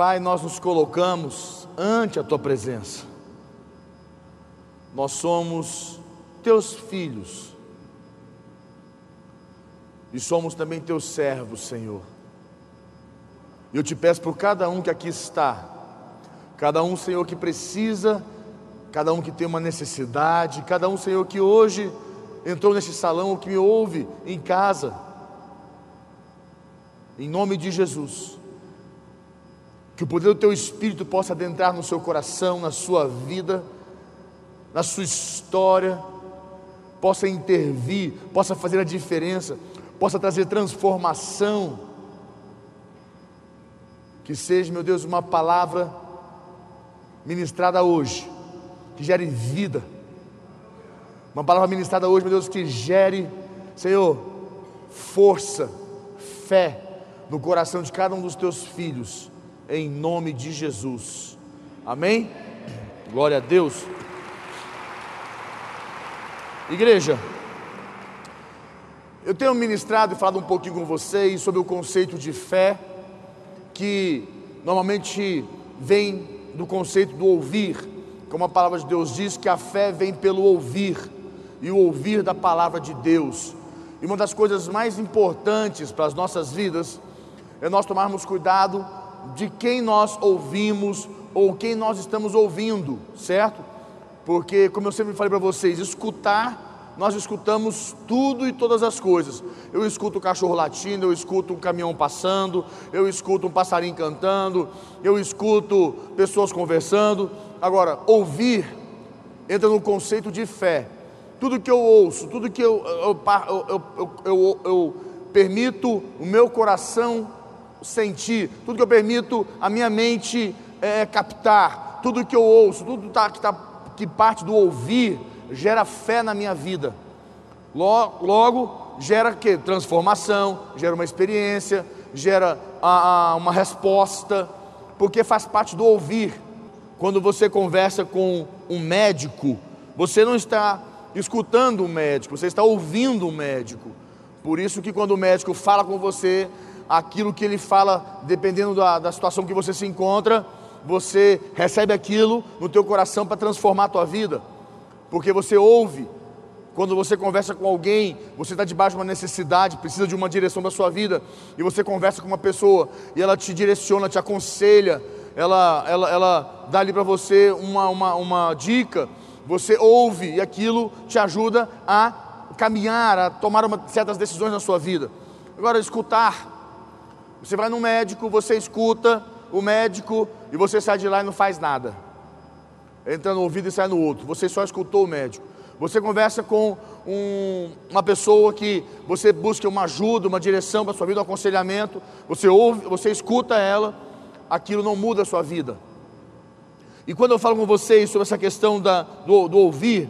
Pai, nós nos colocamos ante a tua presença. Nós somos teus filhos. E somos também teus servos, Senhor. Eu te peço por cada um que aqui está, cada um, Senhor, que precisa, cada um que tem uma necessidade, cada um, Senhor, que hoje entrou nesse salão que me ouve em casa, em nome de Jesus, que o poder do Teu Espírito possa adentrar no seu coração, na sua vida, na sua história, possa intervir, possa fazer a diferença, possa trazer transformação. Que seja, meu Deus, uma palavra ministrada hoje, que gere vida. Uma palavra ministrada hoje, meu Deus, que gere, Senhor, força, fé no coração de cada um dos teus filhos, em nome de Jesus. Amém? Glória a Deus. Igreja, eu tenho ministrado e falado um pouquinho com vocês sobre o conceito de fé, que normalmente vem do conceito do ouvir, como a palavra de Deus diz que a fé vem pelo ouvir, e o ouvir da palavra de Deus. E uma das coisas mais importantes para as nossas vidas é nós tomarmos cuidado de quem nós ouvimos ou quem nós estamos ouvindo, certo? Porque, como eu sempre falei para vocês, escutar nós escutamos tudo e todas as coisas. Eu escuto o cachorro latindo, eu escuto um caminhão passando, eu escuto um passarinho cantando, eu escuto pessoas conversando. Agora, ouvir entra no conceito de fé. Tudo que eu ouço, tudo que eu, eu, eu, eu permito o meu coração sentir, tudo que eu permito a minha mente é, captar, tudo que eu ouço, tudo tá, que, tá, que parte do ouvir gera fé na minha vida. Logo, logo gera que transformação, gera uma experiência, gera a, a, uma resposta, porque faz parte do ouvir. Quando você conversa com um médico, você não está escutando o médico, você está ouvindo o médico. Por isso que quando o médico fala com você, aquilo que ele fala, dependendo da, da situação que você se encontra, você recebe aquilo no teu coração para transformar a tua vida porque você ouve. Quando você conversa com alguém, você está debaixo de uma necessidade, precisa de uma direção da sua vida, e você conversa com uma pessoa, e ela te direciona, te aconselha, ela, ela, ela dá ali para você uma, uma, uma dica, você ouve, e aquilo te ajuda a caminhar, a tomar uma, certas decisões na sua vida. Agora, escutar. Você vai no médico, você escuta o médico, e você sai de lá e não faz nada entra no ouvido e sai no outro. Você só escutou o médico. Você conversa com um, uma pessoa que você busca uma ajuda, uma direção para a sua vida, um aconselhamento. Você ouve, você escuta ela, aquilo não muda a sua vida. E quando eu falo com vocês sobre essa questão da, do, do ouvir,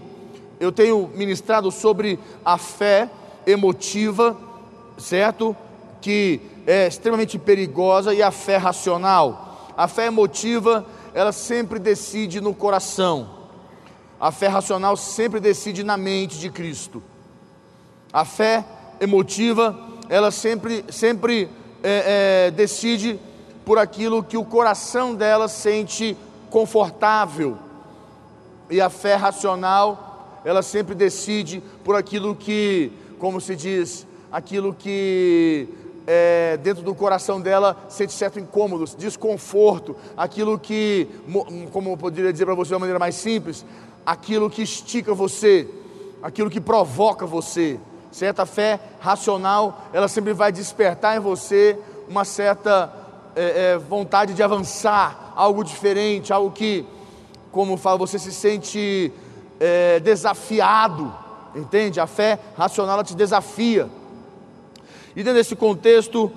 eu tenho ministrado sobre a fé emotiva, certo? Que é extremamente perigosa, e a fé racional. A fé emotiva ela sempre decide no coração. A fé racional sempre decide na mente de Cristo. A fé emotiva, ela sempre, sempre é, é, decide por aquilo que o coração dela sente confortável. E a fé racional, ela sempre decide por aquilo que, como se diz, aquilo que é, dentro do coração dela sente certo incômodo, desconforto, aquilo que, como eu poderia dizer para você de uma maneira mais simples, aquilo que estica você, aquilo que provoca você. Certa fé racional, ela sempre vai despertar em você uma certa é, é, vontade de avançar, algo diferente, algo que, como fala, você se sente é, desafiado, entende? A fé racional ela te desafia. E dentro desse contexto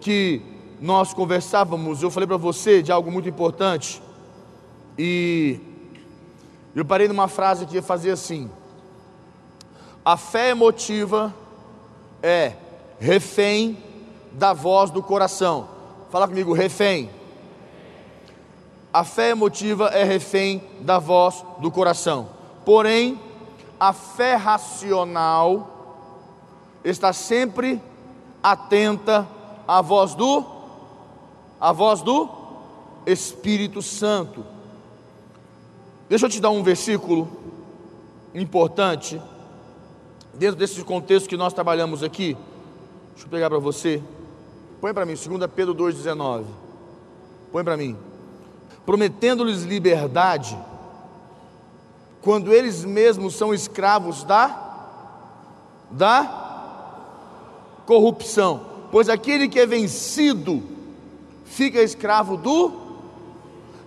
que nós conversávamos, eu falei para você de algo muito importante. E eu parei numa frase que fazia assim: A fé emotiva é refém da voz do coração. Fala comigo, refém. A fé emotiva é refém da voz do coração. Porém, a fé racional está sempre atenta à voz do a voz do Espírito Santo. Deixa eu te dar um versículo importante, dentro desse contexto que nós trabalhamos aqui. Deixa eu pegar para você. Põe para mim, 2 Pedro 2,19. Põe para mim. Prometendo-lhes liberdade, quando eles mesmos são escravos da da corrupção. Pois aquele que é vencido fica escravo do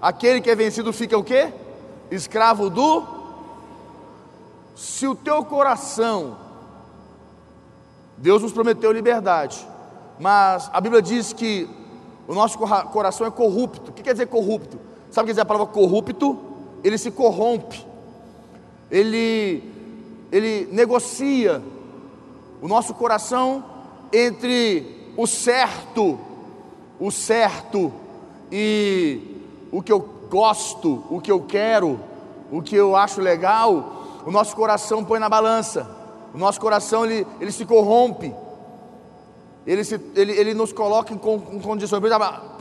aquele que é vencido fica o quê? Escravo do se o teu coração Deus nos prometeu liberdade, mas a Bíblia diz que o nosso coração é corrupto. O que quer dizer corrupto? Sabe o que quer dizer a palavra corrupto? Ele se corrompe, ele, ele negocia o nosso coração entre o certo, o certo e o que eu gosto, o que eu quero, o que eu acho legal, o nosso coração põe na balança, o nosso coração ele, ele se corrompe, ele, se, ele, ele nos coloca em, em condições,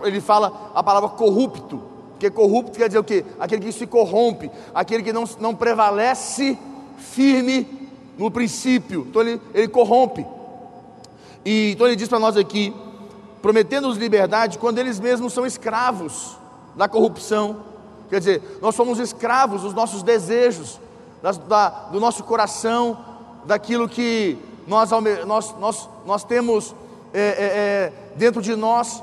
ele fala a palavra corrupto, porque corrupto quer dizer o quê? Aquele que se corrompe, aquele que não, não prevalece firme no princípio, então ele, ele corrompe. E então ele diz para nós aqui, prometendo-nos liberdade quando eles mesmos são escravos da corrupção. Quer dizer, nós somos escravos dos nossos desejos, das, da, do nosso coração, daquilo que nós, nós, nós, nós temos é, é, é, dentro de nós.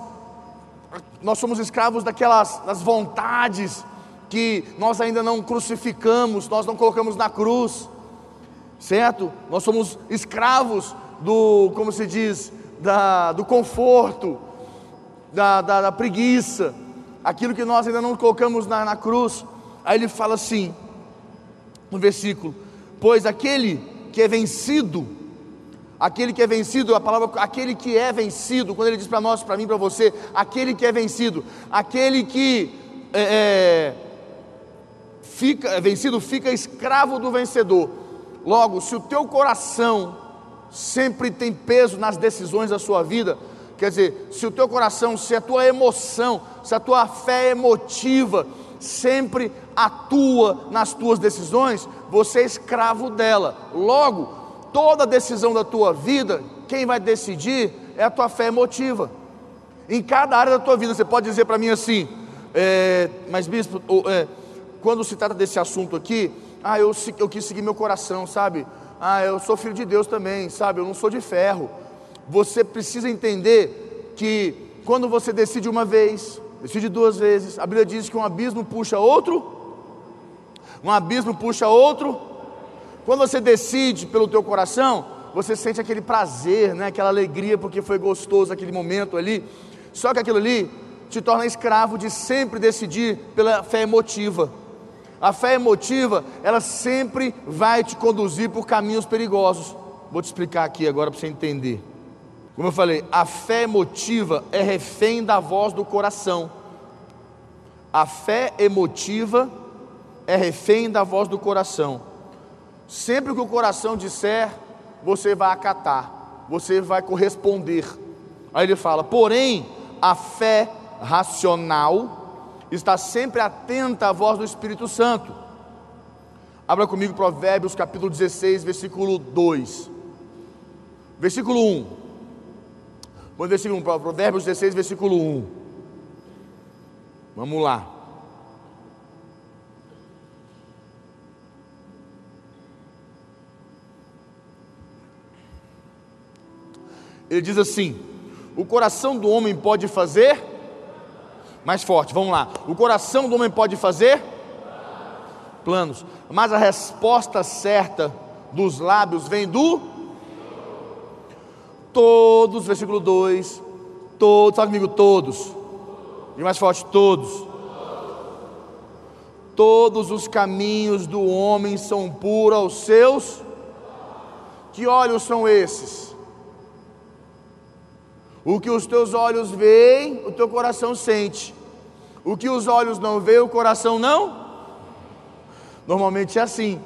Nós somos escravos daquelas das vontades que nós ainda não crucificamos, nós não colocamos na cruz certo? Nós somos escravos do, como se diz, da, do conforto, da, da, da preguiça, aquilo que nós ainda não colocamos na, na cruz. Aí ele fala assim, no versículo: Pois aquele que é vencido, aquele que é vencido, a palavra, aquele que é vencido, quando ele diz para nós, para mim, para você, aquele que é vencido, aquele que é, é, fica é vencido, fica escravo do vencedor. Logo, se o teu coração sempre tem peso nas decisões da sua vida, quer dizer, se o teu coração, se a tua emoção, se a tua fé emotiva sempre atua nas tuas decisões, você é escravo dela. Logo, toda decisão da tua vida, quem vai decidir é a tua fé emotiva. Em cada área da tua vida, você pode dizer para mim assim, é, mas bispo, é, quando se trata desse assunto aqui, ah, eu, eu quis seguir meu coração, sabe? Ah, eu sou filho de Deus também, sabe? Eu não sou de ferro. Você precisa entender que quando você decide uma vez, decide duas vezes, a Bíblia diz que um abismo puxa outro, um abismo puxa outro. Quando você decide pelo teu coração, você sente aquele prazer, né? aquela alegria, porque foi gostoso aquele momento ali. Só que aquilo ali te torna escravo de sempre decidir pela fé emotiva. A fé emotiva, ela sempre vai te conduzir por caminhos perigosos. Vou te explicar aqui agora para você entender. Como eu falei, a fé emotiva é refém da voz do coração. A fé emotiva é refém da voz do coração. Sempre que o coração disser, você vai acatar, você vai corresponder. Aí ele fala: porém, a fé racional está sempre atenta à voz do Espírito Santo. Abra comigo Provérbios capítulo 16, versículo 2. Versículo 1. Bom, versículo 1, Provérbios 16, versículo 1. Vamos lá. Ele diz assim: O coração do homem pode fazer mais forte, vamos lá. O coração do homem pode fazer planos, mas a resposta certa dos lábios vem do todos, versículo 2. Todos, fala comigo, todos. E mais forte, todos. Todos os caminhos do homem são puros aos seus. Que olhos são esses? O que os teus olhos veem, o teu coração sente. O que os olhos não veem, o coração não. Normalmente é assim,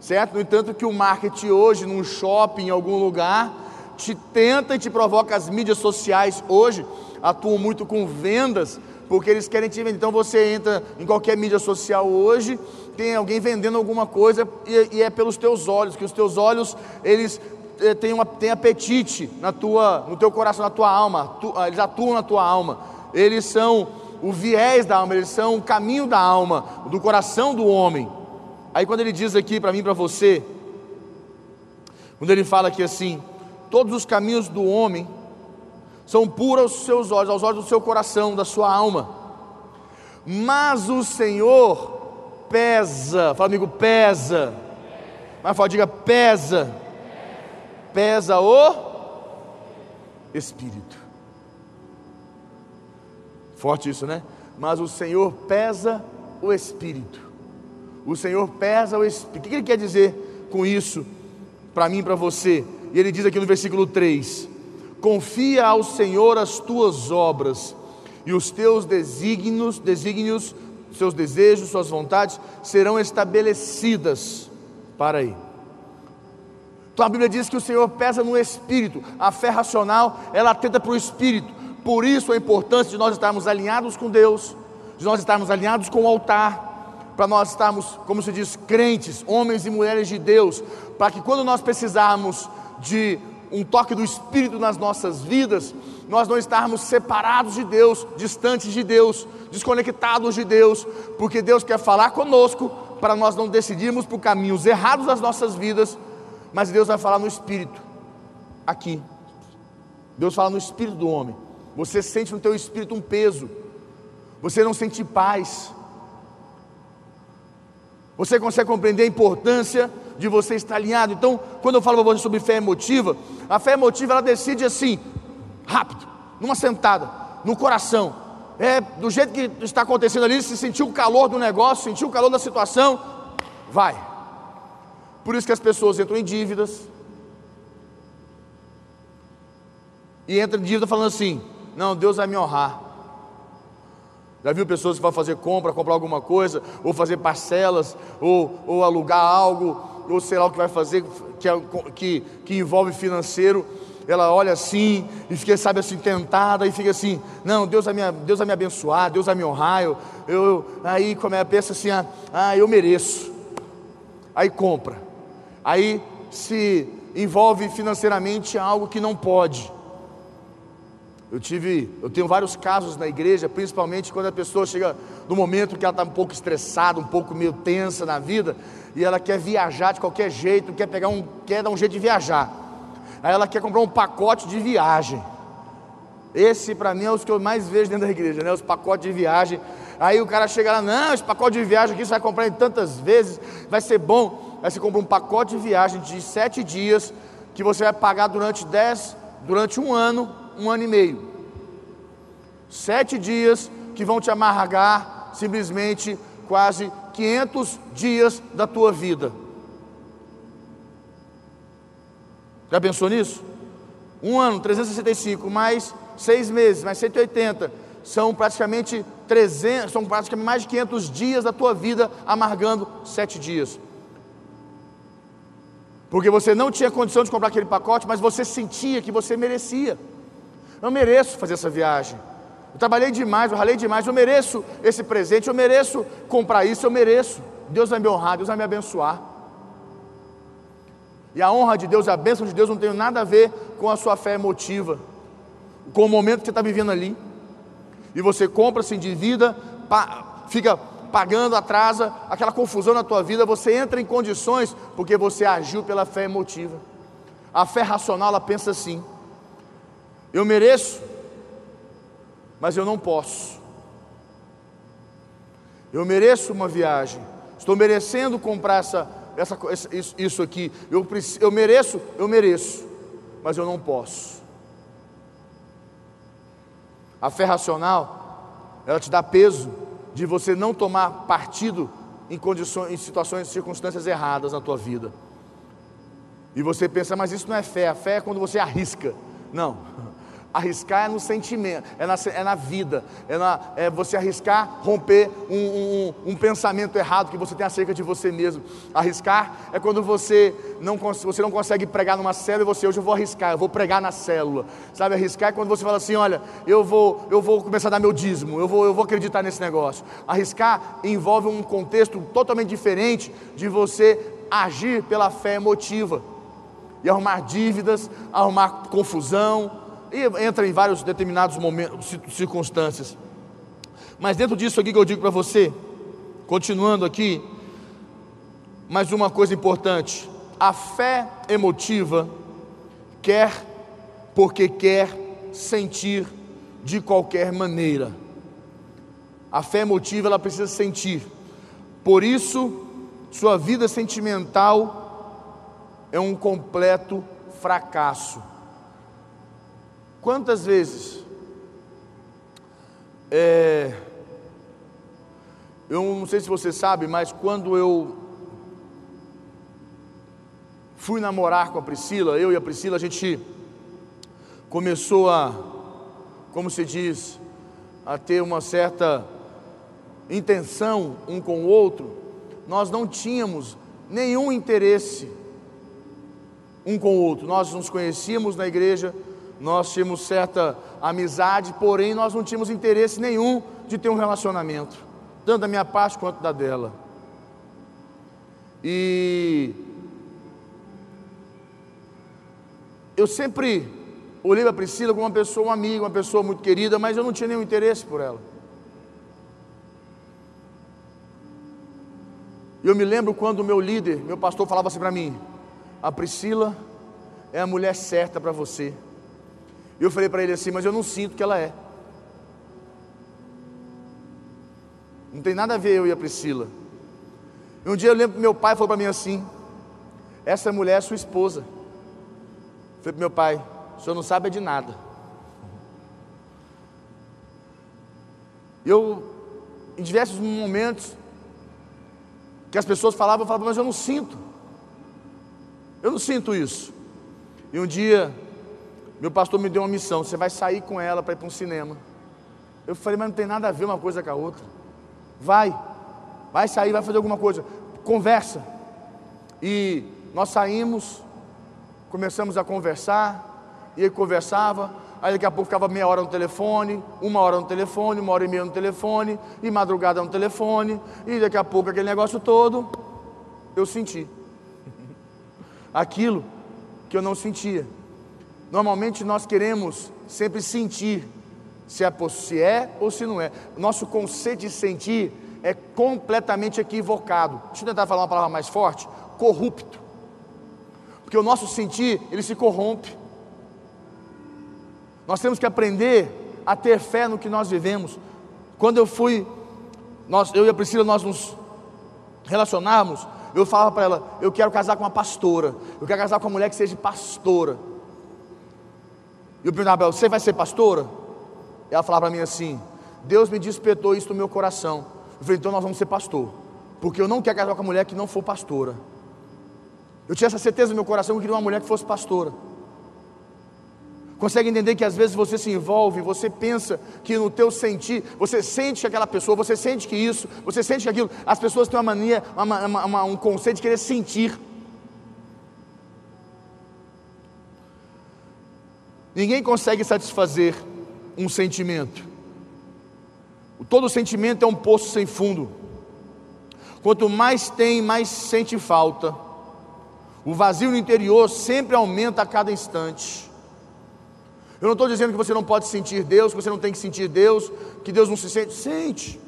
certo? No entanto, que o marketing hoje, num shopping, em algum lugar, te tenta e te provoca. As mídias sociais hoje atuam muito com vendas, porque eles querem te vender. Então você entra em qualquer mídia social hoje, tem alguém vendendo alguma coisa e, e é pelos teus olhos, que os teus olhos eles eh, têm, uma, têm apetite na tua, no teu coração, na tua alma, tu, ah, eles atuam na tua alma, eles são o viés da alma, eles são o caminho da alma, do coração do homem. Aí quando ele diz aqui para mim, para você, quando ele fala aqui assim, todos os caminhos do homem são puros aos seus olhos, aos olhos do seu coração, da sua alma. Mas o Senhor pesa, fala amigo, pesa. Mas fala, diga, pesa. Pesa o Espírito. Forte isso, né? Mas o Senhor pesa o Espírito. O Senhor pesa o Espírito. O que ele quer dizer com isso para mim e para você? E ele diz aqui no versículo 3: Confia ao Senhor as tuas obras, e os teus desígnios, desígnios, seus desejos, suas vontades serão estabelecidas. Para aí. Então a Bíblia diz que o Senhor pesa no espírito, a fé racional, ela atenta para o espírito. Por isso a importância de nós estarmos alinhados com Deus, de nós estarmos alinhados com o altar, para nós estarmos, como se diz, crentes, homens e mulheres de Deus, para que quando nós precisarmos de um toque do Espírito nas nossas vidas, nós não estarmos separados de Deus, distantes de Deus, desconectados de Deus, porque Deus quer falar conosco para nós não decidirmos por caminhos errados das nossas vidas, mas Deus vai falar no Espírito, aqui. Deus fala no Espírito do homem. Você sente no teu espírito um peso, você não sente paz. Você consegue compreender a importância de você estar alinhado. Então, quando eu falo para você sobre fé emotiva, a fé emotiva ela decide assim, rápido, numa sentada, no coração. É do jeito que está acontecendo ali, se sentiu o calor do negócio, sentiu o calor da situação, vai. Por isso que as pessoas entram em dívidas. E entram em dívida falando assim: não, Deus vai me honrar. Já viu pessoas que vão fazer compra, comprar alguma coisa, ou fazer parcelas, ou, ou alugar algo, ou sei lá o que vai fazer, que, é que, que envolve financeiro, ela olha assim e fica, sabe assim, tentada e fica assim, não, Deus vai me, Deus vai me abençoar, Deus vai me honrar, eu, eu, aí como é, pensa assim, ah, ah, eu mereço, aí compra, aí se envolve financeiramente algo que não pode, eu tive, eu tenho vários casos na igreja, principalmente quando a pessoa chega no momento que ela está um pouco estressada, um pouco meio tensa na vida, e ela quer viajar de qualquer jeito, quer pegar um, quer dar um jeito de viajar. Aí ela quer comprar um pacote de viagem. Esse para mim é os que eu mais vejo dentro da igreja, né? Os pacotes de viagem. Aí o cara chega lá, não, esse pacote de viagem aqui você vai comprar em tantas vezes, vai ser bom. Aí você compra um pacote de viagem de sete dias que você vai pagar durante dez, durante um ano um ano e meio. Sete dias que vão te amargar simplesmente quase 500 dias da tua vida. Já pensou nisso? Um ano, 365, mais seis meses, mais 180, são praticamente 300, são praticamente mais de 500 dias da tua vida amargando sete dias. Porque você não tinha condição de comprar aquele pacote, mas você sentia que você merecia. Eu mereço fazer essa viagem. Eu trabalhei demais, eu ralei demais, eu mereço esse presente, eu mereço comprar isso, eu mereço. Deus vai me honrar, Deus vai me abençoar. E a honra de Deus, a bênção de Deus não tem nada a ver com a sua fé emotiva, com o momento que você está vivendo ali. E você compra, se endivida, fica pagando, atrasa, aquela confusão na tua vida, você entra em condições porque você agiu pela fé emotiva. A fé racional, ela pensa assim: eu mereço, mas eu não posso. Eu mereço uma viagem, estou merecendo comprar essa, essa, isso, aqui. Eu, eu mereço, eu mereço, mas eu não posso. A fé racional, ela te dá peso de você não tomar partido em condições, em situações, circunstâncias erradas na tua vida. E você pensa, mas isso não é fé. A fé é quando você arrisca. Não. Arriscar é no sentimento, é na, é na vida, é, na, é, você arriscar romper um, um, um, pensamento errado que você tem acerca de você mesmo. Arriscar é quando você não, você não consegue pregar numa célula e você, hoje eu vou arriscar, eu vou pregar na célula. Sabe, arriscar é quando você fala assim: olha, eu vou, eu vou começar a dar meu dízimo, eu vou, eu vou acreditar nesse negócio. Arriscar envolve um contexto totalmente diferente de você agir pela fé emotiva e arrumar dívidas, arrumar confusão e entra em vários determinados momentos, circunstâncias. Mas dentro disso aqui que eu digo para você, continuando aqui, mais uma coisa importante: a fé emotiva quer porque quer sentir de qualquer maneira. A fé emotiva ela precisa sentir. Por isso, sua vida sentimental é um completo fracasso. Quantas vezes é, eu não sei se você sabe, mas quando eu fui namorar com a Priscila, eu e a Priscila, a gente começou a, como se diz, a ter uma certa intenção um com o outro, nós não tínhamos nenhum interesse um com o outro. Nós nos conhecíamos na igreja, nós tínhamos certa amizade, porém nós não tínhamos interesse nenhum de ter um relacionamento, tanto da minha parte quanto da dela. E eu sempre olhei para Priscila como uma pessoa, uma amiga, uma pessoa muito querida, mas eu não tinha nenhum interesse por ela. E eu me lembro quando o meu líder, meu pastor, falava assim para mim: a Priscila é a mulher certa para você. Eu falei para ele assim, mas eu não sinto que ela é. Não tem nada a ver eu e a Priscila. E um dia eu lembro que meu pai falou para mim assim: Essa mulher é sua esposa. Eu falei para meu pai: O senhor não sabe de nada. Eu, em diversos momentos, que as pessoas falavam, eu falava, mas eu não sinto. Eu não sinto isso. E um dia, meu pastor me deu uma missão: você vai sair com ela para ir para um cinema. Eu falei, mas não tem nada a ver uma coisa com a outra. Vai, vai sair, vai fazer alguma coisa. Conversa. E nós saímos, começamos a conversar, e ele conversava, aí daqui a pouco ficava meia hora no telefone, uma hora no telefone, uma hora e meia no telefone, e madrugada no telefone, e daqui a pouco aquele negócio todo, eu senti. Aquilo que eu não sentia. Normalmente nós queremos sempre sentir se é, se é ou se não é. Nosso conceito de sentir é completamente equivocado. Deixa eu tentar falar uma palavra mais forte: corrupto. Porque o nosso sentir, ele se corrompe. Nós temos que aprender a ter fé no que nós vivemos. Quando eu fui, nós, eu e a Priscila, nós nos relacionarmos, eu falava para ela: eu quero casar com uma pastora, eu quero casar com uma mulher que seja pastora. E eu perguntava para ela: Você vai ser pastora? Ela falava para mim assim: Deus me despertou isso no meu coração. Eu falei: Então nós vamos ser pastor. Porque eu não quero casar com uma mulher que não for pastora. Eu tinha essa certeza no meu coração que eu queria uma mulher que fosse pastora. Consegue entender que às vezes você se envolve, você pensa que no teu sentir, você sente que aquela pessoa, você sente que isso, você sente que aquilo. As pessoas têm uma mania, uma, uma, uma, um conceito de querer sentir. Ninguém consegue satisfazer um sentimento. Todo sentimento é um poço sem fundo. Quanto mais tem, mais sente falta. O vazio no interior sempre aumenta a cada instante. Eu não estou dizendo que você não pode sentir Deus, que você não tem que sentir Deus, que Deus não se sente. Sente.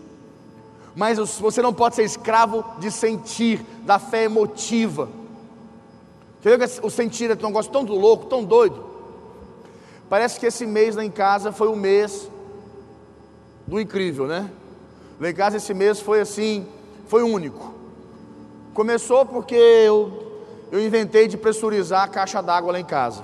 Mas você não pode ser escravo de sentir, da fé emotiva. Você vê que o sentir é um negócio tão louco, tão doido. Parece que esse mês lá em casa foi o mês do incrível, né? Lá em casa esse mês foi assim, foi único. Começou porque eu, eu inventei de pressurizar a caixa d'água lá em casa.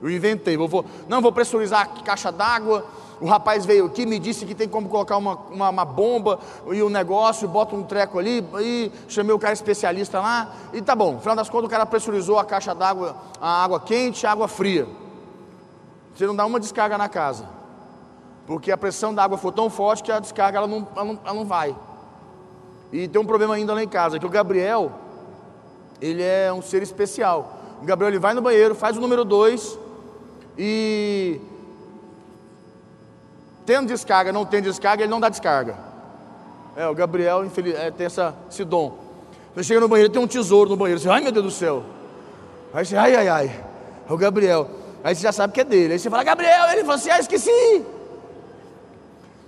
Eu inventei, vou, vou, não vou pressurizar a caixa d'água. O rapaz veio aqui, me disse que tem como colocar uma, uma, uma bomba e um negócio, bota um treco ali, e chamei o cara especialista lá, e tá bom. No final das contas, o cara pressurizou a caixa d'água, a água quente, a água fria. Você não dá uma descarga na casa. Porque a pressão da água foi tão forte que a descarga ela não, ela não, ela não vai. E tem um problema ainda lá em casa, que o Gabriel, ele é um ser especial. O Gabriel ele vai no banheiro, faz o número 2 e tendo descarga, não tem descarga, ele não dá descarga. É, o Gabriel infeliz, é, tem essa, esse dom. Você chega no banheiro, tem um tesouro no banheiro, você, ai meu Deus do céu. Aí você, ai, ai, ai, é o Gabriel. Aí você já sabe que é dele. Aí você fala, Gabriel, ele falou assim, ah, esqueci.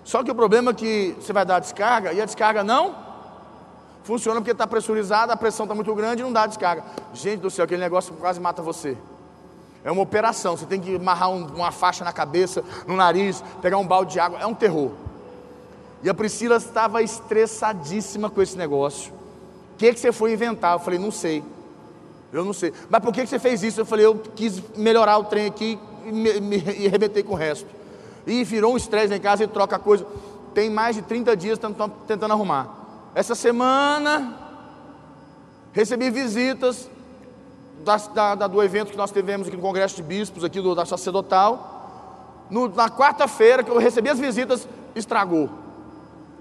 Só que o problema é que você vai dar a descarga e a descarga não funciona porque está pressurizada, a pressão está muito grande e não dá descarga. Gente do céu, aquele negócio quase mata você. É uma operação, você tem que amarrar um, uma faixa na cabeça, no nariz, pegar um balde de água, é um terror. E a Priscila estava estressadíssima com esse negócio. O que, que você foi inventar? Eu falei, não sei. Eu não sei. Mas por que, você fez isso? Eu falei, eu quis melhorar o trem aqui e, me, me, e arrebentei com o resto. E virou um estresse em casa e troca a coisa. Tem mais de 30 dias tentando, tentando arrumar. Essa semana recebi visitas da, da, do evento que nós tivemos aqui no Congresso de Bispos, aqui do, da Sacerdotal. No, na quarta-feira que eu recebi as visitas, estragou.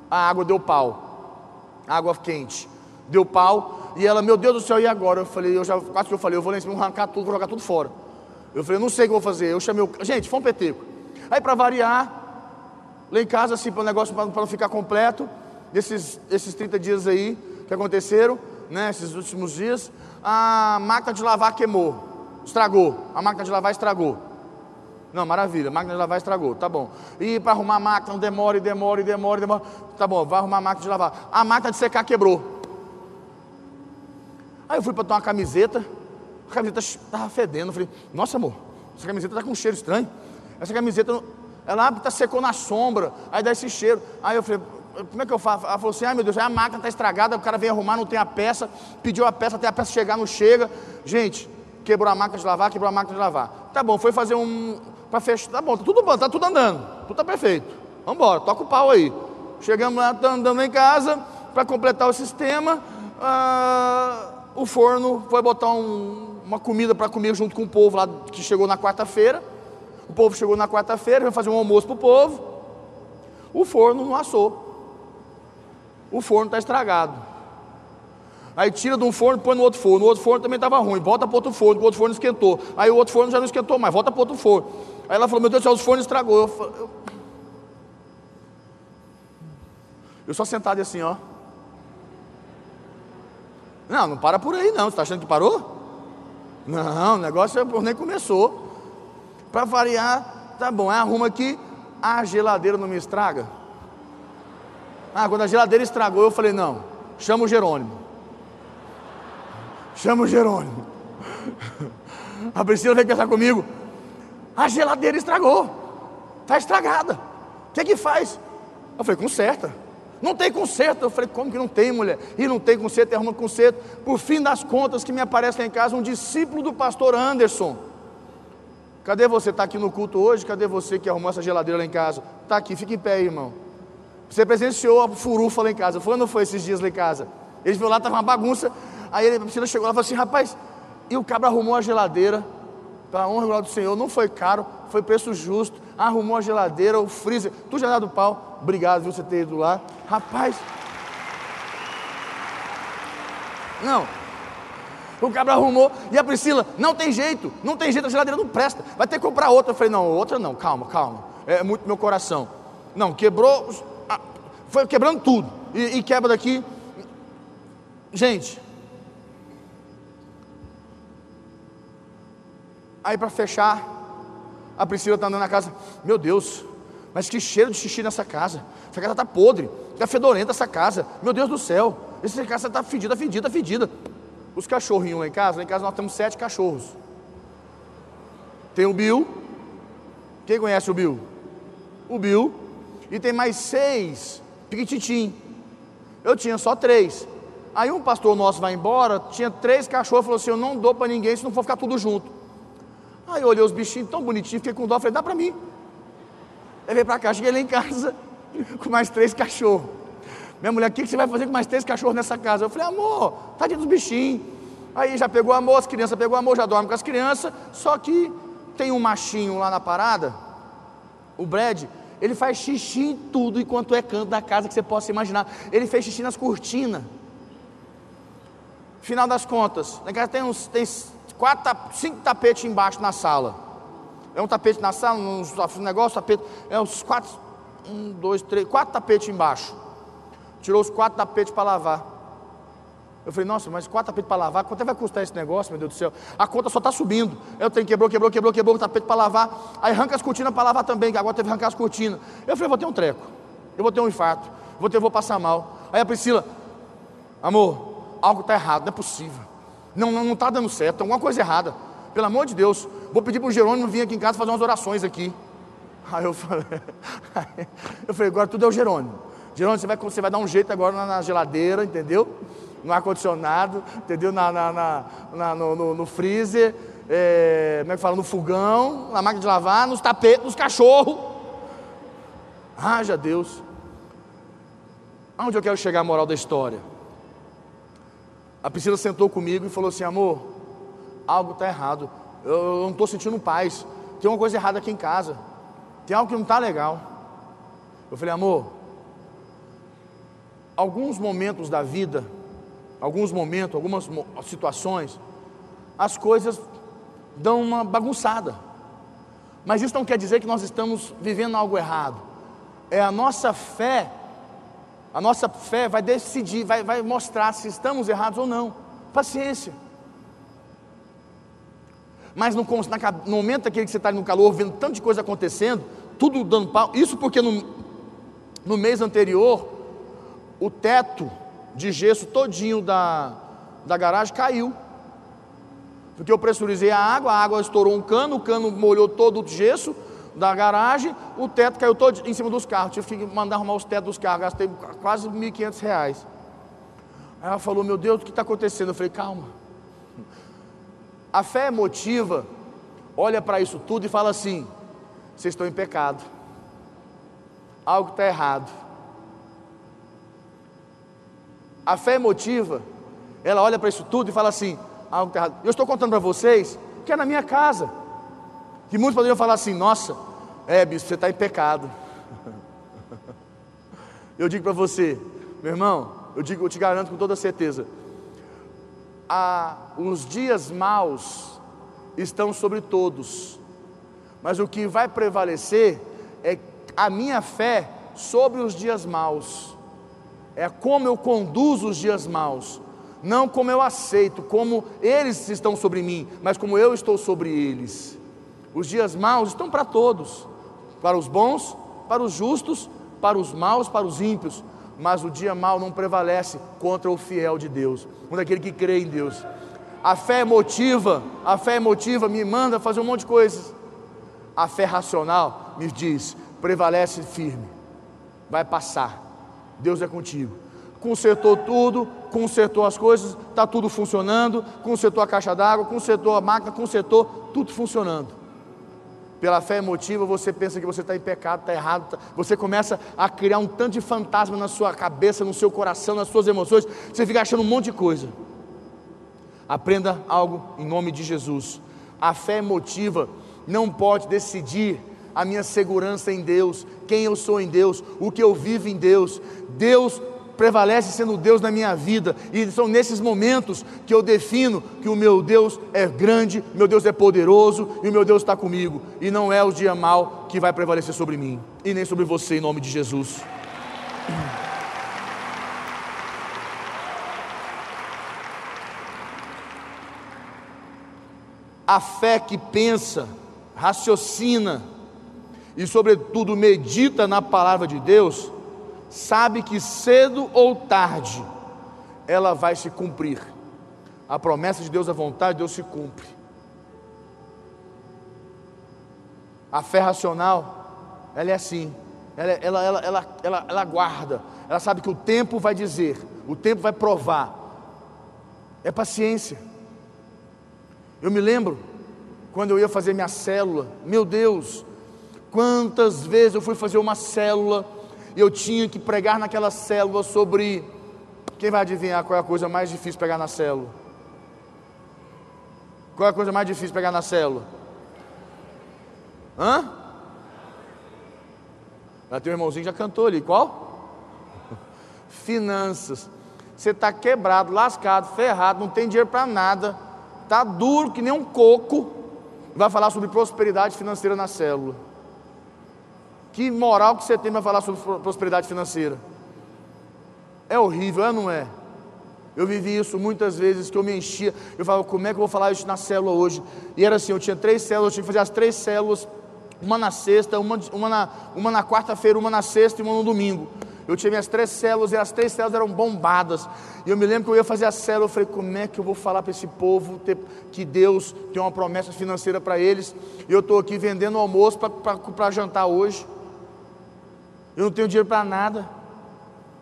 A água deu pau. água quente. Deu pau. E ela, meu Deus do céu, e agora? Eu falei, eu já, quase que eu falei, eu vou lá em cima, arrancar tudo, vou jogar tudo fora. Eu falei, não sei o que eu vou fazer. Eu chamei o. Gente, foi um peteco. Aí para variar, lá em casa, assim, para o negócio para não ficar completo, desses, esses 30 dias aí que aconteceram, né, esses últimos dias, a máquina de lavar queimou, estragou. A máquina de lavar estragou. Não, maravilha, a máquina de lavar estragou, tá bom. E para arrumar a máquina, demora, demora, demora, demora. Tá bom, vai arrumar a máquina de lavar. A máquina de secar quebrou. Aí eu fui para tomar uma camiseta, a camiseta estava fedendo. Eu falei, nossa amor, essa camiseta está com um cheiro estranho. Essa camiseta, ela tá secou na sombra, aí dá esse cheiro. Aí eu falei, como é que eu faço? Ela falou assim: ai meu Deus, a máquina está estragada, o cara vem arrumar, não tem a peça, pediu a peça, até a peça chegar, não chega. Gente, quebrou a máquina de lavar, quebrou a máquina de lavar. Tá bom, foi fazer um. para fechar. Tá bom, tá tudo bom, tá tudo andando, tudo tá perfeito. Vamos embora, toca o pau aí. Chegamos lá, tá andando em casa, para completar o sistema. Ah, o forno foi botar um, uma comida para comer junto com o povo lá que chegou na quarta-feira. O povo chegou na quarta-feira, vai fazer um almoço para o povo. O forno não assou o forno está estragado. Aí tira de um forno, põe no outro forno. O outro forno também estava ruim. Volta para outro forno, o outro forno esquentou. Aí o outro forno já não esquentou mais, volta para outro forno. Aí ela falou: Meu Deus do céu, os fornos estragou. Eu, eu... eu só sentado assim, ó. Não, não para por aí não. Você está achando que parou? Não, o negócio é, nem começou. Para variar, tá bom, arruma aqui. A geladeira não me estraga. Ah, quando a geladeira estragou, eu falei: não, chama o Jerônimo. Chama o Jerônimo. A Priscila veio pensar comigo: a geladeira estragou, está estragada. O que é que faz? Eu falei: conserta. Não tem conserto. Eu falei: como que não tem, mulher? E não tem conserto, arruma conserto. Por fim das contas, que me aparece lá em casa um discípulo do pastor Anderson. Cadê você? Está aqui no culto hoje? Cadê você que arrumou essa geladeira lá em casa? Está aqui, fica em pé, irmão. Você presenciou a furufa lá em casa. Foi ou não foi esses dias lá em casa? Eles viram lá, estava uma bagunça. Aí ele, a Priscila chegou lá e falou assim: rapaz, e o cabra arrumou a geladeira. Para honra e glória do Senhor, não foi caro, foi preço justo. Arrumou a geladeira, o freezer. Tu já dado pau. Obrigado, viu, você ter ido lá. Rapaz. Não. O cabra arrumou e a Priscila, não tem jeito, não tem jeito, a geladeira não presta, vai ter que comprar outra. Eu falei, não, outra não, calma, calma. É muito meu coração. Não, quebrou, foi quebrando tudo. E, e quebra daqui. Gente. Aí para fechar, a Priscila está andando na casa. Meu Deus, mas que cheiro de xixi nessa casa. Essa casa está podre, está fedorenta essa casa. Meu Deus do céu, essa casa está fedida, fedida, fedida. Os cachorrinhos lá em casa, lá em casa nós temos sete cachorros. Tem o Bill. Quem conhece o Bill? O Bill. E tem mais seis piquititim. Eu tinha só três. Aí um pastor nosso vai embora, tinha três cachorros, falou assim: Eu não dou para ninguém se não for ficar tudo junto. Aí eu olhei os bichinhos tão bonitinhos, fiquei com dó, falei: Dá para mim. Ele veio para cá, cheguei lá em casa com mais três cachorros. Minha mulher, o que, que você vai fazer com mais três cachorros nessa casa? Eu falei: Amor, tadinho dos bichinhos. Aí já pegou amor, as crianças pegou amor, já dorme com as crianças, só que tem um machinho lá na parada, o Brad, ele faz xixi em tudo enquanto é canto da casa que você possa imaginar. Ele fez xixi nas cortinas. Final das contas, na casa tem uns tem quatro, cinco tapetes embaixo na sala. É um tapete na sala, um negócio, tapete, é uns quatro, um, dois, três, quatro tapetes embaixo. Tirou os quatro tapetes para lavar. Eu falei, nossa, mas quatro tapetes para lavar, quanto é vai custar esse negócio, meu Deus do céu? A conta só está subindo. Eu tenho quebrou, quebrou, quebrou, quebrou o tapete para lavar. Aí arranca as cortinas para lavar também, que agora teve que arrancar as cortinas. Eu falei, vou ter um treco, eu vou ter um infarto, vou ter, vou passar mal. Aí a Priscila, amor, algo está errado, não é possível. Não, não está dando certo, alguma coisa errada. Pelo amor de Deus, vou pedir para o Jerônimo vir aqui em casa fazer umas orações aqui. Aí eu falei, eu falei, agora tudo é o Jerônimo. Jerônimo, você vai, você vai dar um jeito agora na geladeira, entendeu? no ar-condicionado, entendeu? Na, na, na, na no, no, no, freezer, é, como é que fala? No fogão, na máquina de lavar, nos tapetes, nos cachorros. Haja Deus. Aonde eu quero chegar a moral da história? A Priscila sentou comigo e falou assim: amor, algo está errado. Eu, eu não estou sentindo paz. Tem uma coisa errada aqui em casa. Tem algo que não está legal. Eu falei, amor, alguns momentos da vida alguns momentos, algumas situações, as coisas dão uma bagunçada. Mas isso não quer dizer que nós estamos vivendo algo errado. É a nossa fé, a nossa fé vai decidir, vai, vai mostrar se estamos errados ou não. Paciência. Mas no, no momento aquele que você está no calor, vendo tanto de coisa acontecendo, tudo dando pau, isso porque no, no mês anterior, o teto de gesso todinho da, da garagem caiu. Porque eu pressurizei a água, a água estourou um cano, o cano molhou todo o gesso da garagem, o teto caiu todo em cima dos carros. Tive que mandar arrumar os tetos dos carros, gastei quase R$ 1.500. Aí ela falou: Meu Deus, o que está acontecendo? Eu falei: Calma. A fé emotiva olha para isso tudo e fala assim: Vocês estão em pecado, algo está errado. A fé emotiva, ela olha para isso tudo e fala assim: algo está errado. Eu estou contando para vocês que é na minha casa. Que muitos poderiam falar assim: nossa, é, bispo, você está em pecado. Eu digo para você, meu irmão, eu, digo, eu te garanto com toda certeza: a, os dias maus estão sobre todos, mas o que vai prevalecer é a minha fé sobre os dias maus é como eu conduzo os dias maus, não como eu aceito, como eles estão sobre mim, mas como eu estou sobre eles. Os dias maus estão para todos, para os bons, para os justos, para os maus, para os ímpios, mas o dia mau não prevalece contra o fiel de Deus, contra aquele que crê em Deus. A fé emotiva, a fé emotiva me manda fazer um monte de coisas. A fé racional me diz: prevalece firme, vai passar Deus é contigo. Consertou tudo, consertou as coisas, está tudo funcionando, consertou a caixa d'água, consertou a máquina, consertou tudo funcionando. Pela fé emotiva, você pensa que você está em pecado, está errado, tá... você começa a criar um tanto de fantasma na sua cabeça, no seu coração, nas suas emoções, você fica achando um monte de coisa. Aprenda algo em nome de Jesus. A fé emotiva não pode decidir a minha segurança em Deus, quem eu sou em Deus, o que eu vivo em Deus. Deus prevalece sendo Deus na minha vida, e são nesses momentos que eu defino que o meu Deus é grande, meu Deus é poderoso e o meu Deus está comigo, e não é o dia mal que vai prevalecer sobre mim, e nem sobre você, em nome de Jesus. A fé que pensa, raciocina, e, sobretudo, medita na palavra de Deus, sabe que cedo ou tarde ela vai se cumprir. A promessa de Deus, a vontade de Deus se cumpre. A fé racional, ela é assim, ela, ela, ela, ela, ela, ela guarda, ela sabe que o tempo vai dizer, o tempo vai provar. É paciência. Eu me lembro, quando eu ia fazer minha célula, meu Deus, Quantas vezes eu fui fazer uma célula e eu tinha que pregar naquela célula sobre. Quem vai adivinhar qual é a coisa mais difícil pegar na célula? Qual é a coisa mais difícil pegar na célula? Hã? Já tem um irmãozinho que já cantou ali. Qual? Finanças. Você está quebrado, lascado, ferrado, não tem dinheiro para nada, está duro que nem um coco. Vai falar sobre prosperidade financeira na célula. Que moral que você tem para falar sobre prosperidade financeira? É horrível, é não é? Eu vivi isso muitas vezes, que eu me enchia. Eu falava, como é que eu vou falar isso na célula hoje? E era assim, eu tinha três células, eu tinha que fazer as três células, uma na sexta, uma, uma na, uma na quarta-feira, uma na sexta e uma no domingo. Eu tinha minhas três células e as três células eram bombadas. E eu me lembro que eu ia fazer a célula, eu falei, como é que eu vou falar para esse povo ter, que Deus tem uma promessa financeira para eles? E eu estou aqui vendendo almoço para jantar hoje. Eu não tenho dinheiro para nada.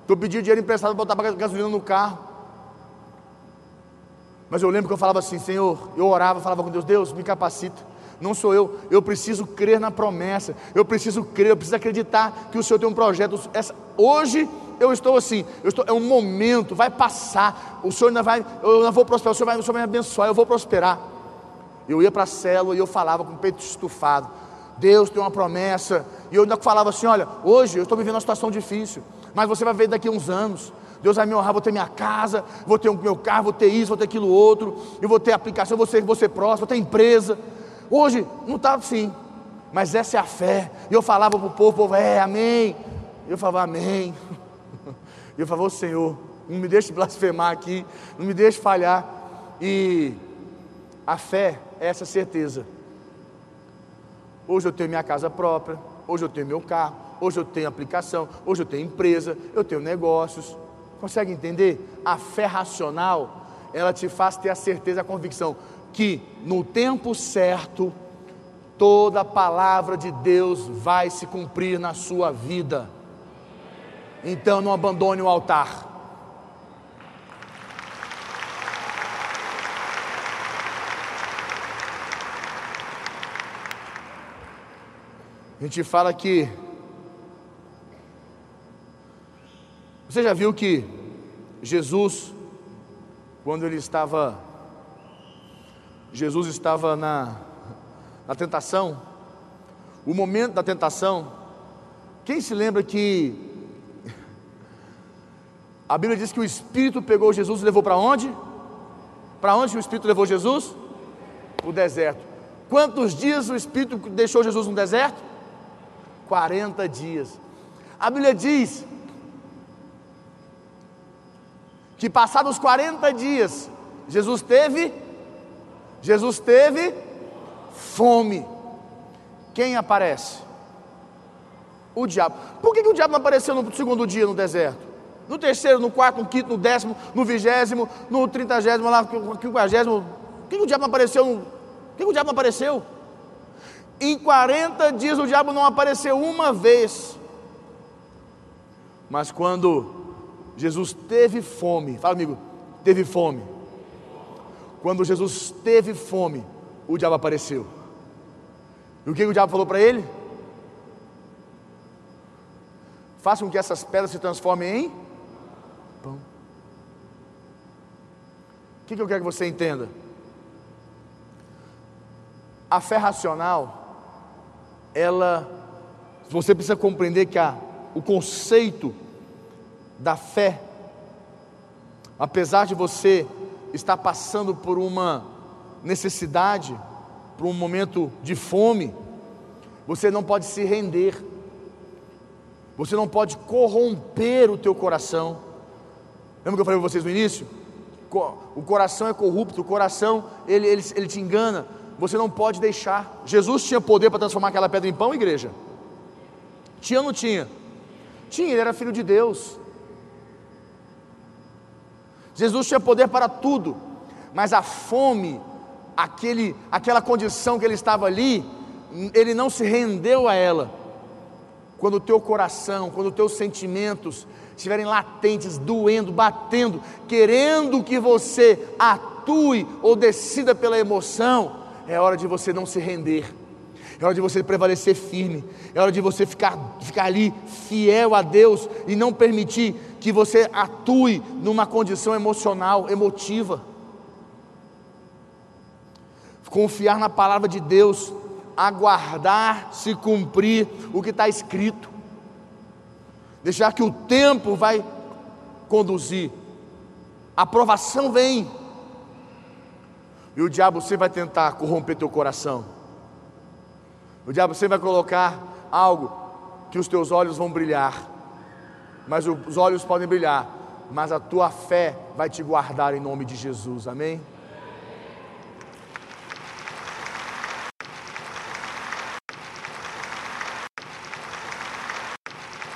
Estou pedindo dinheiro emprestado para botar gasolina no carro. Mas eu lembro que eu falava assim, Senhor, eu orava, falava com Deus, Deus, me capacita. Não sou eu, eu preciso crer na promessa, eu preciso crer, eu preciso acreditar que o Senhor tem um projeto. Essa, hoje eu estou assim, eu estou, é um momento, vai passar, o Senhor ainda vai, eu ainda vou prosperar, o Senhor vai, o Senhor vai me abençoar, eu vou prosperar. Eu ia para a célula e eu falava com o peito estufado, Deus tem uma promessa, e eu ainda falava assim: olha, hoje eu estou vivendo uma situação difícil, mas você vai ver daqui a uns anos, Deus vai me honrar, vou ter minha casa, vou ter o meu carro, vou ter isso, vou ter aquilo outro, eu vou ter aplicação, vou ser, vou ser próximo, vou ter empresa. Hoje não está assim, mas essa é a fé. E eu falava para o povo, o povo, é, amém. Eu falava, amém. Eu falava, ô Senhor, não me deixe blasfemar aqui, não me deixe falhar. E a fé é essa certeza. Hoje eu tenho minha casa própria, hoje eu tenho meu carro, hoje eu tenho aplicação, hoje eu tenho empresa, eu tenho negócios. Consegue entender? A fé racional, ela te faz ter a certeza, a convicção que no tempo certo toda a palavra de Deus vai se cumprir na sua vida. Então não abandone o altar. A gente fala que Você já viu que Jesus, quando ele estava, Jesus estava na, na tentação, o momento da tentação, quem se lembra que a Bíblia diz que o Espírito pegou Jesus e levou para onde? Para onde o Espírito levou Jesus? Para o deserto. Quantos dias o Espírito deixou Jesus no deserto? 40 dias. A Bíblia diz que passados 40 dias, Jesus teve, Jesus teve fome. Quem aparece? O diabo. Por que, que o diabo não apareceu no segundo dia no deserto? No terceiro, no quarto, no quinto, no décimo, no vigésimo, no trintagésimo, lá, no quinquagésimo. Por que, que o diabo não apareceu? Por que, que o diabo não apareceu? Em 40 dias o diabo não apareceu uma vez. Mas quando Jesus teve fome. Fala amigo, teve fome. Quando Jesus teve fome, o diabo apareceu. E o que o diabo falou para ele? Faça com que essas pedras se transformem em pão. O que, eu quero que você entenda? A fé racional, ela, você precisa compreender que a, o conceito da fé, apesar de você estar passando por uma necessidade, por um momento de fome, você não pode se render, você não pode corromper o teu coração. Lembra que eu falei para vocês no início? O coração é corrupto, o coração ele, ele, ele te engana. Você não pode deixar. Jesus tinha poder para transformar aquela pedra em pão, igreja? Tinha ou não tinha? Tinha, ele era filho de Deus. Jesus tinha poder para tudo, mas a fome, aquele, aquela condição que ele estava ali, ele não se rendeu a ela. Quando o teu coração, quando os teus sentimentos estiverem latentes, doendo, batendo, querendo que você atue ou decida pela emoção, é hora de você não se render. É hora de você prevalecer firme. É hora de você ficar, ficar ali fiel a Deus e não permitir que você atue numa condição emocional, emotiva. Confiar na palavra de Deus, aguardar se cumprir o que está escrito. Deixar que o tempo vai conduzir. A aprovação vem. E o diabo sempre vai tentar corromper teu coração. O diabo sempre vai colocar algo que os teus olhos vão brilhar. Mas os olhos podem brilhar, mas a tua fé vai te guardar em nome de Jesus. Amém?